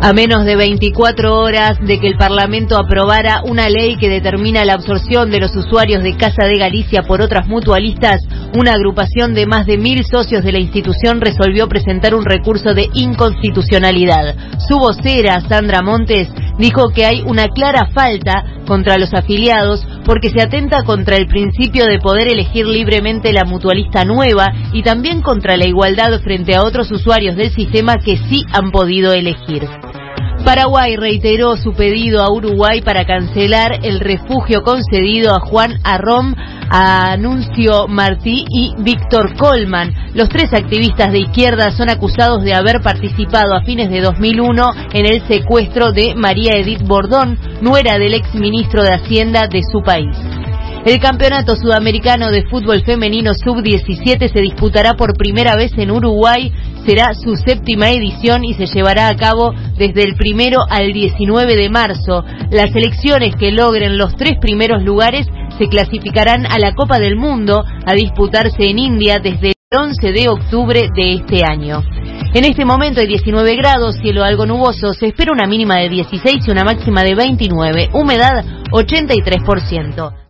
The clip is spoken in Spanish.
A menos de 24 horas de que el Parlamento aprobara una ley que determina la absorción de los usuarios de Casa de Galicia por otras mutualistas, una agrupación de más de mil socios de la institución resolvió presentar un recurso de inconstitucionalidad. Su vocera, Sandra Montes, dijo que hay una clara falta contra los afiliados porque se atenta contra el principio de poder elegir libremente la mutualista nueva y también contra la igualdad frente a otros usuarios del sistema que sí han podido elegir. Paraguay reiteró su pedido a Uruguay para cancelar el refugio concedido a Juan Arrom, a Anuncio Martí y Víctor Colman. Los tres activistas de izquierda son acusados de haber participado a fines de 2001 en el secuestro de María Edith Bordón, nuera del exministro de Hacienda de su país. El Campeonato Sudamericano de Fútbol Femenino Sub-17 se disputará por primera vez en Uruguay. Será su séptima edición y se llevará a cabo desde el primero al 19 de marzo. Las selecciones que logren los tres primeros lugares se clasificarán a la Copa del Mundo a disputarse en India desde el 11 de octubre de este año. En este momento hay 19 grados, cielo algo nuboso, se espera una mínima de 16 y una máxima de 29, humedad 83%.